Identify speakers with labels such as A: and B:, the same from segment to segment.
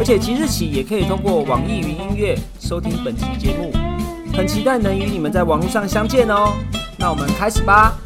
A: 而且即日起也可以通过网易云音乐收听本期节目，很期待能与你们在网络上相见哦。那我们开始吧。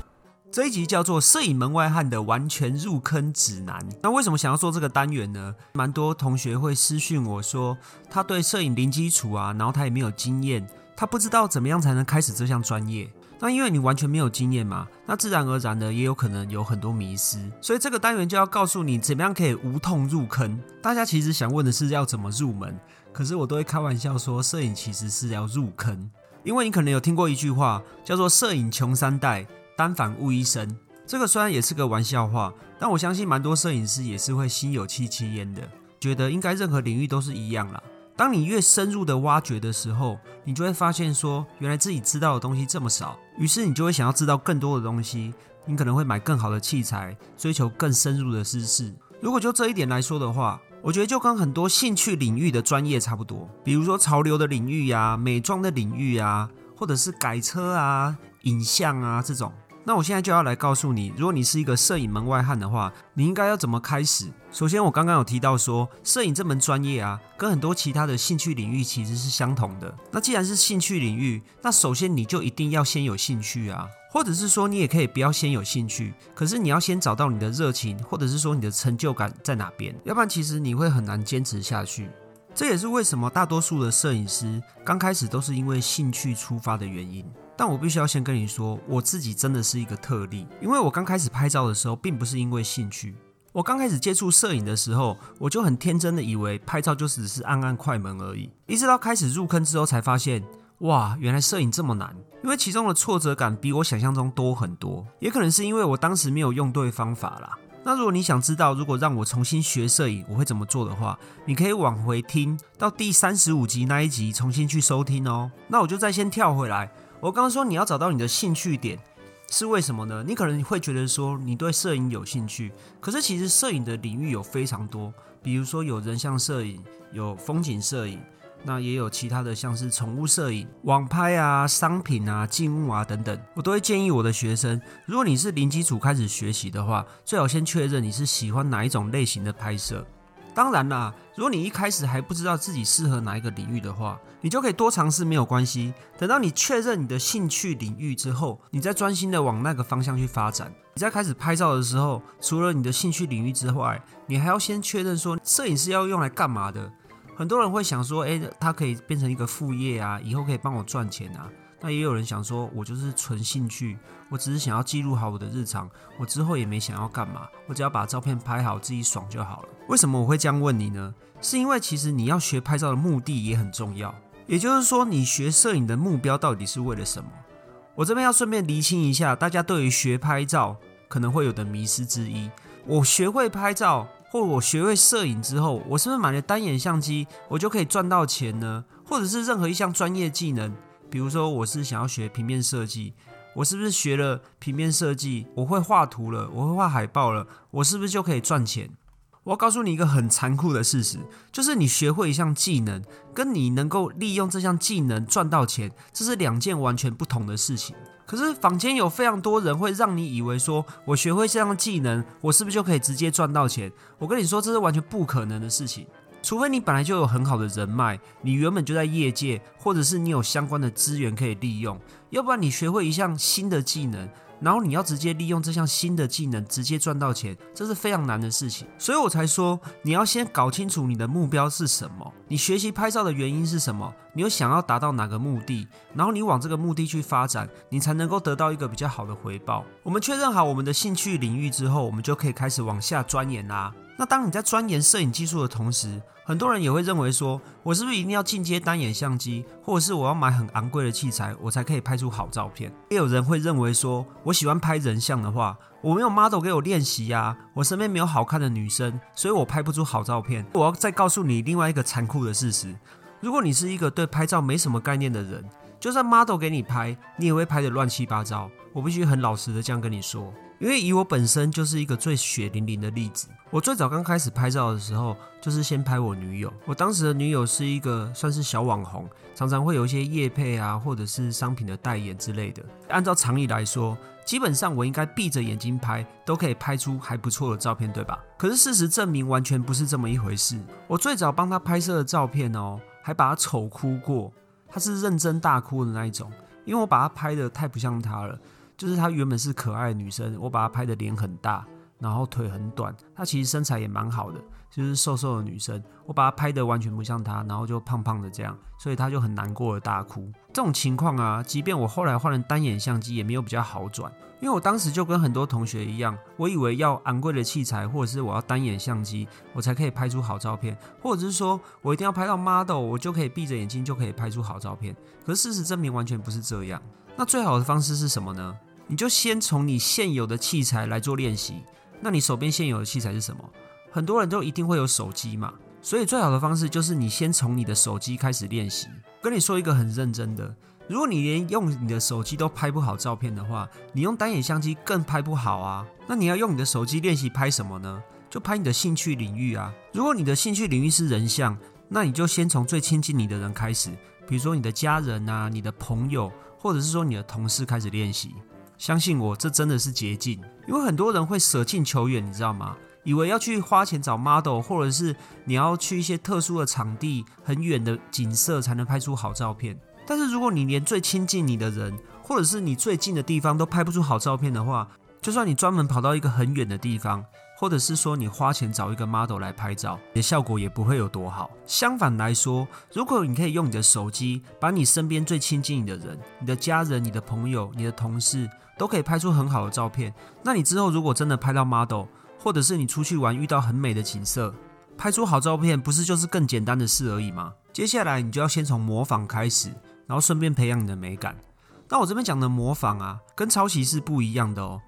A: 这一集叫做《摄影门外汉的完全入坑指南》。那为什么想要做这个单元呢？蛮多同学会私讯我说，他对摄影零基础啊，然后他也没有经验，他不知道怎么样才能开始这项专业。那因为你完全没有经验嘛，那自然而然的也有可能有很多迷失。所以这个单元就要告诉你怎么样可以无痛入坑。大家其实想问的是要怎么入门，可是我都会开玩笑说，摄影其实是要入坑，因为你可能有听过一句话，叫做“摄影穷三代”。单反误一生，这个虽然也是个玩笑话，但我相信蛮多摄影师也是会心有戚戚焉的，觉得应该任何领域都是一样啦。当你越深入的挖掘的时候，你就会发现说，原来自己知道的东西这么少，于是你就会想要知道更多的东西，你可能会买更好的器材，追求更深入的知识。如果就这一点来说的话，我觉得就跟很多兴趣领域的专业差不多，比如说潮流的领域呀、美妆的领域啊，或者是改车啊、影像啊这种。那我现在就要来告诉你，如果你是一个摄影门外汉的话，你应该要怎么开始？首先，我刚刚有提到说，摄影这门专业啊，跟很多其他的兴趣领域其实是相同的。那既然是兴趣领域，那首先你就一定要先有兴趣啊，或者是说你也可以不要先有兴趣，可是你要先找到你的热情，或者是说你的成就感在哪边，要不然其实你会很难坚持下去。这也是为什么大多数的摄影师刚开始都是因为兴趣出发的原因。但我必须要先跟你说，我自己真的是一个特例，因为我刚开始拍照的时候，并不是因为兴趣。我刚开始接触摄影的时候，我就很天真的以为拍照就只是按按快门而已。一直到开始入坑之后，才发现，哇，原来摄影这么难，因为其中的挫折感比我想象中多很多。也可能是因为我当时没有用对方法啦。那如果你想知道，如果让我重新学摄影，我会怎么做的话，你可以往回听到第三十五集那一集，重新去收听哦。那我就再先跳回来。我刚刚说你要找到你的兴趣点是为什么呢？你可能会觉得说你对摄影有兴趣，可是其实摄影的领域有非常多，比如说有人像摄影，有风景摄影，那也有其他的像是宠物摄影、网拍啊、商品啊、静物啊等等。我都会建议我的学生，如果你是零基础开始学习的话，最好先确认你是喜欢哪一种类型的拍摄。当然啦，如果你一开始还不知道自己适合哪一个领域的话，你就可以多尝试，没有关系。等到你确认你的兴趣领域之后，你再专心的往那个方向去发展。你在开始拍照的时候，除了你的兴趣领域之外，你还要先确认说，摄影师要用来干嘛的。很多人会想说，诶，它可以变成一个副业啊，以后可以帮我赚钱啊。那也有人想说，我就是纯兴趣，我只是想要记录好我的日常，我之后也没想要干嘛，我只要把照片拍好，自己爽就好了。为什么我会这样问你呢？是因为其实你要学拍照的目的也很重要，也就是说，你学摄影的目标到底是为了什么？我这边要顺便厘清一下，大家对于学拍照可能会有的迷失之一。我学会拍照，或我学会摄影之后，我是不是买了单眼相机，我就可以赚到钱呢？或者是任何一项专业技能？比如说，我是想要学平面设计，我是不是学了平面设计，我会画图了，我会画海报了，我是不是就可以赚钱？我要告诉你一个很残酷的事实，就是你学会一项技能，跟你能够利用这项技能赚到钱，这是两件完全不同的事情。可是坊间有非常多人会让你以为说，我学会这项技能，我是不是就可以直接赚到钱？我跟你说，这是完全不可能的事情。除非你本来就有很好的人脉，你原本就在业界，或者是你有相关的资源可以利用，要不然你学会一项新的技能，然后你要直接利用这项新的技能直接赚到钱，这是非常难的事情。所以我才说，你要先搞清楚你的目标是什么，你学习拍照的原因是什么，你有想要达到哪个目的，然后你往这个目的去发展，你才能够得到一个比较好的回报。我们确认好我们的兴趣领域之后，我们就可以开始往下钻研啦。那当你在钻研摄影技术的同时，很多人也会认为说，我是不是一定要进阶单眼相机，或者是我要买很昂贵的器材，我才可以拍出好照片？也有人会认为说，我喜欢拍人像的话，我没有 model 给我练习呀，我身边没有好看的女生，所以我拍不出好照片。我要再告诉你另外一个残酷的事实：如果你是一个对拍照没什么概念的人，就算 model 给你拍，你也会拍得乱七八糟。我必须很老实的这样跟你说。因为以我本身就是一个最血淋淋的例子。我最早刚开始拍照的时候，就是先拍我女友。我当时的女友是一个算是小网红，常常会有一些夜配啊，或者是商品的代言之类的。按照常理来说，基本上我应该闭着眼睛拍，都可以拍出还不错的照片，对吧？可是事实证明，完全不是这么一回事。我最早帮她拍摄的照片哦，还把她丑哭过，她是认真大哭的那一种，因为我把她拍的太不像她了。就是她原本是可爱女生，我把她拍的脸很大，然后腿很短，她其实身材也蛮好的，就是瘦瘦的女生，我把她拍得完全不像她，然后就胖胖的这样，所以她就很难过的大哭。这种情况啊，即便我后来换了单眼相机，也没有比较好转，因为我当时就跟很多同学一样，我以为要昂贵的器材，或者是我要单眼相机，我才可以拍出好照片，或者是说我一定要拍到 model，我就可以闭着眼睛就可以拍出好照片。可是事实证明完全不是这样。那最好的方式是什么呢？你就先从你现有的器材来做练习。那你手边现有的器材是什么？很多人都一定会有手机嘛，所以最好的方式就是你先从你的手机开始练习。跟你说一个很认真的，如果你连用你的手机都拍不好照片的话，你用单眼相机更拍不好啊。那你要用你的手机练习拍什么呢？就拍你的兴趣领域啊。如果你的兴趣领域是人像，那你就先从最亲近你的人开始，比如说你的家人啊、你的朋友，或者是说你的同事开始练习。相信我，这真的是捷径，因为很多人会舍近求远，你知道吗？以为要去花钱找 model，或者是你要去一些特殊的场地、很远的景色才能拍出好照片。但是如果你连最亲近你的人，或者是你最近的地方都拍不出好照片的话，就算你专门跑到一个很远的地方，或者是说你花钱找一个 model 来拍照，你的效果也不会有多好。相反来说，如果你可以用你的手机，把你身边最亲近你的人、你的家人、你的朋友、你的同事，都可以拍出很好的照片。那你之后如果真的拍到 model，或者是你出去玩遇到很美的景色，拍出好照片，不是就是更简单的事而已吗？接下来你就要先从模仿开始，然后顺便培养你的美感。那我这边讲的模仿啊，跟抄袭是不一样的哦。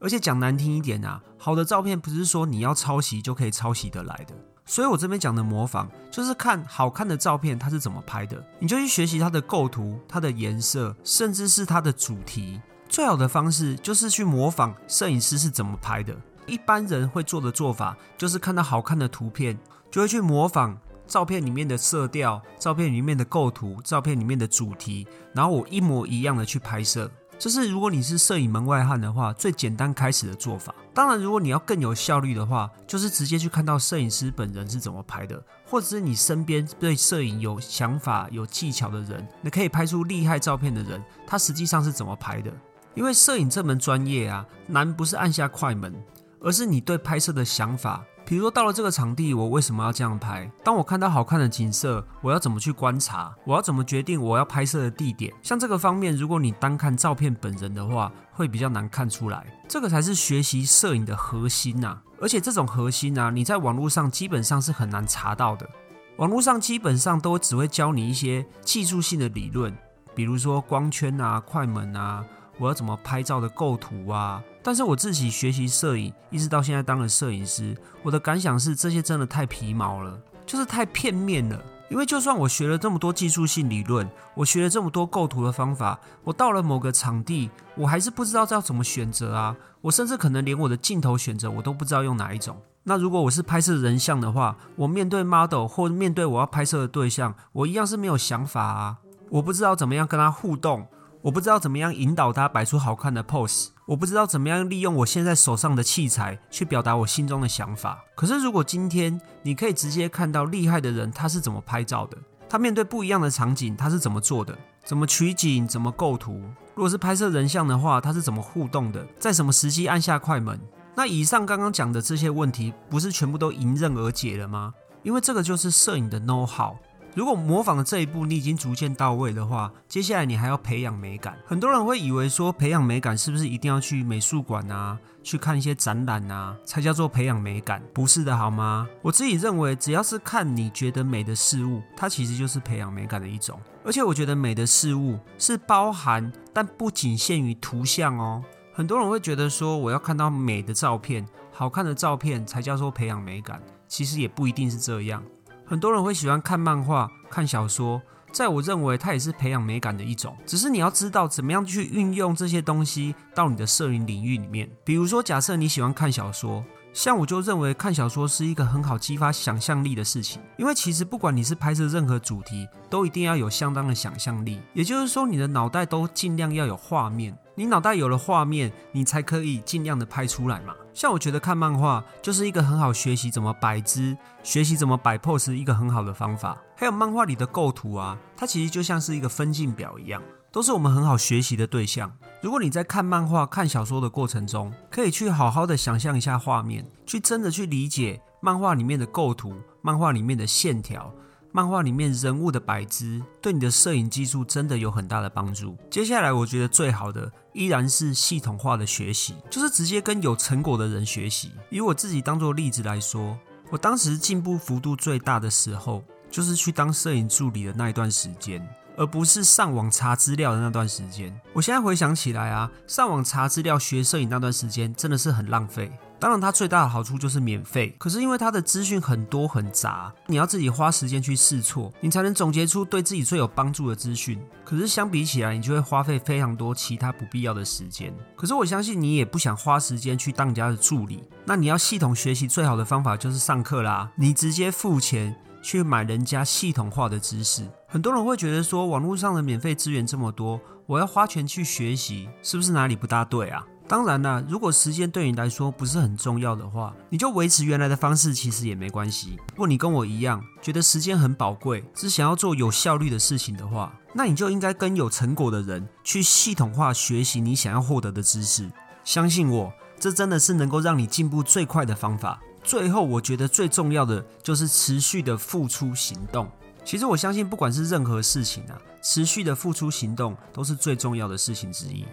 A: 而且讲难听一点啊，好的照片不是说你要抄袭就可以抄袭得来的。所以我这边讲的模仿，就是看好看的照片它是怎么拍的，你就去学习它的构图、它的颜色，甚至是它的主题。最好的方式就是去模仿摄影师是怎么拍的。一般人会做的做法，就是看到好看的图片，就会去模仿照片里面的色调、照片里面的构图、照片里面的主题，然后我一模一样的去拍摄。这是如果你是摄影门外汉的话，最简单开始的做法。当然，如果你要更有效率的话，就是直接去看到摄影师本人是怎么拍的，或者是你身边对摄影有想法、有技巧的人，你可以拍出厉害照片的人，他实际上是怎么拍的。因为摄影这门专业啊，难不是按下快门，而是你对拍摄的想法。比如说到了这个场地，我为什么要这样拍？当我看到好看的景色，我要怎么去观察？我要怎么决定我要拍摄的地点？像这个方面，如果你单看照片本人的话，会比较难看出来。这个才是学习摄影的核心呐！而且这种核心呐，你在网络上基本上是很难查到的。网络上基本上都只会教你一些技术性的理论，比如说光圈啊、快门啊。我要怎么拍照的构图啊？但是我自己学习摄影，一直到现在当了摄影师，我的感想是这些真的太皮毛了，就是太片面了。因为就算我学了这么多技术性理论，我学了这么多构图的方法，我到了某个场地，我还是不知道要怎么选择啊。我甚至可能连我的镜头选择我都不知道用哪一种。那如果我是拍摄人像的话，我面对 model 或面对我要拍摄的对象，我一样是没有想法啊。我不知道怎么样跟他互动。我不知道怎么样引导他摆出好看的 pose，我不知道怎么样利用我现在手上的器材去表达我心中的想法。可是如果今天你可以直接看到厉害的人他是怎么拍照的，他面对不一样的场景他是怎么做的，怎么取景，怎么构图。如果是拍摄人像的话，他是怎么互动的，在什么时机按下快门？那以上刚刚讲的这些问题，不是全部都迎刃而解了吗？因为这个就是摄影的 know how。如果模仿的这一步你已经逐渐到位的话，接下来你还要培养美感。很多人会以为说培养美感是不是一定要去美术馆啊，去看一些展览啊，才叫做培养美感？不是的，好吗？我自己认为，只要是看你觉得美的事物，它其实就是培养美感的一种。而且我觉得美的事物是包含，但不仅限于图像哦。很多人会觉得说，我要看到美的照片、好看的照片才叫做培养美感，其实也不一定是这样。很多人会喜欢看漫画、看小说，在我认为它也是培养美感的一种。只是你要知道怎么样去运用这些东西到你的摄影领域里面。比如说，假设你喜欢看小说。像我就认为看小说是一个很好激发想象力的事情，因为其实不管你是拍摄任何主题，都一定要有相当的想象力。也就是说，你的脑袋都尽量要有画面，你脑袋有了画面，你才可以尽量的拍出来嘛。像我觉得看漫画就是一个很好学习怎么摆姿、学习怎么摆 pose 一个很好的方法。还有漫画里的构图啊，它其实就像是一个分镜表一样。都是我们很好学习的对象。如果你在看漫画、看小说的过程中，可以去好好的想象一下画面，去真的去理解漫画里面的构图、漫画里面的线条、漫画里面人物的摆姿，对你的摄影技术真的有很大的帮助。接下来，我觉得最好的依然是系统化的学习，就是直接跟有成果的人学习。以我自己当做例子来说，我当时进步幅度最大的时候，就是去当摄影助理的那一段时间。而不是上网查资料的那段时间。我现在回想起来啊，上网查资料学摄影那段时间真的是很浪费。当然，它最大的好处就是免费。可是因为它的资讯很多很杂，你要自己花时间去试错，你才能总结出对自己最有帮助的资讯。可是相比起来，你就会花费非常多其他不必要的时间。可是我相信你也不想花时间去当人家的助理。那你要系统学习最好的方法就是上课啦，你直接付钱。去买人家系统化的知识，很多人会觉得说，网络上的免费资源这么多，我要花钱去学习，是不是哪里不大对啊？当然啦，如果时间对你来说不是很重要的话，你就维持原来的方式，其实也没关系。如果你跟我一样，觉得时间很宝贵，是想要做有效率的事情的话，那你就应该跟有成果的人去系统化学习你想要获得的知识。相信我，这真的是能够让你进步最快的方法。最后，我觉得最重要的就是持续的付出行动。其实我相信，不管是任何事情啊，持续的付出行动都是最重要的事情之一。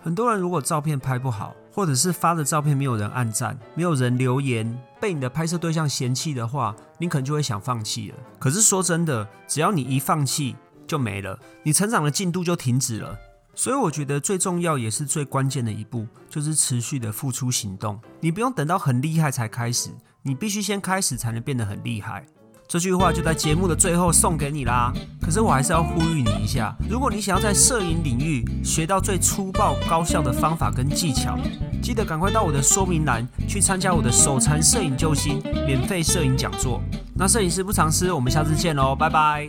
A: 很多人如果照片拍不好，或者是发的照片没有人按赞、没有人留言，被你的拍摄对象嫌弃的话，你可能就会想放弃了。可是说真的，只要你一放弃，就没了，你成长的进度就停止了。所以我觉得最重要也是最关键的一步，就是持续的付出行动。你不用等到很厉害才开始，你必须先开始才能变得很厉害。这句话就在节目的最后送给你啦。可是我还是要呼吁你一下，如果你想要在摄影领域学到最粗暴高效的方法跟技巧，记得赶快到我的说明栏去参加我的手残摄影救星免费摄影讲座。那摄影师不藏私，我们下次见喽，拜拜。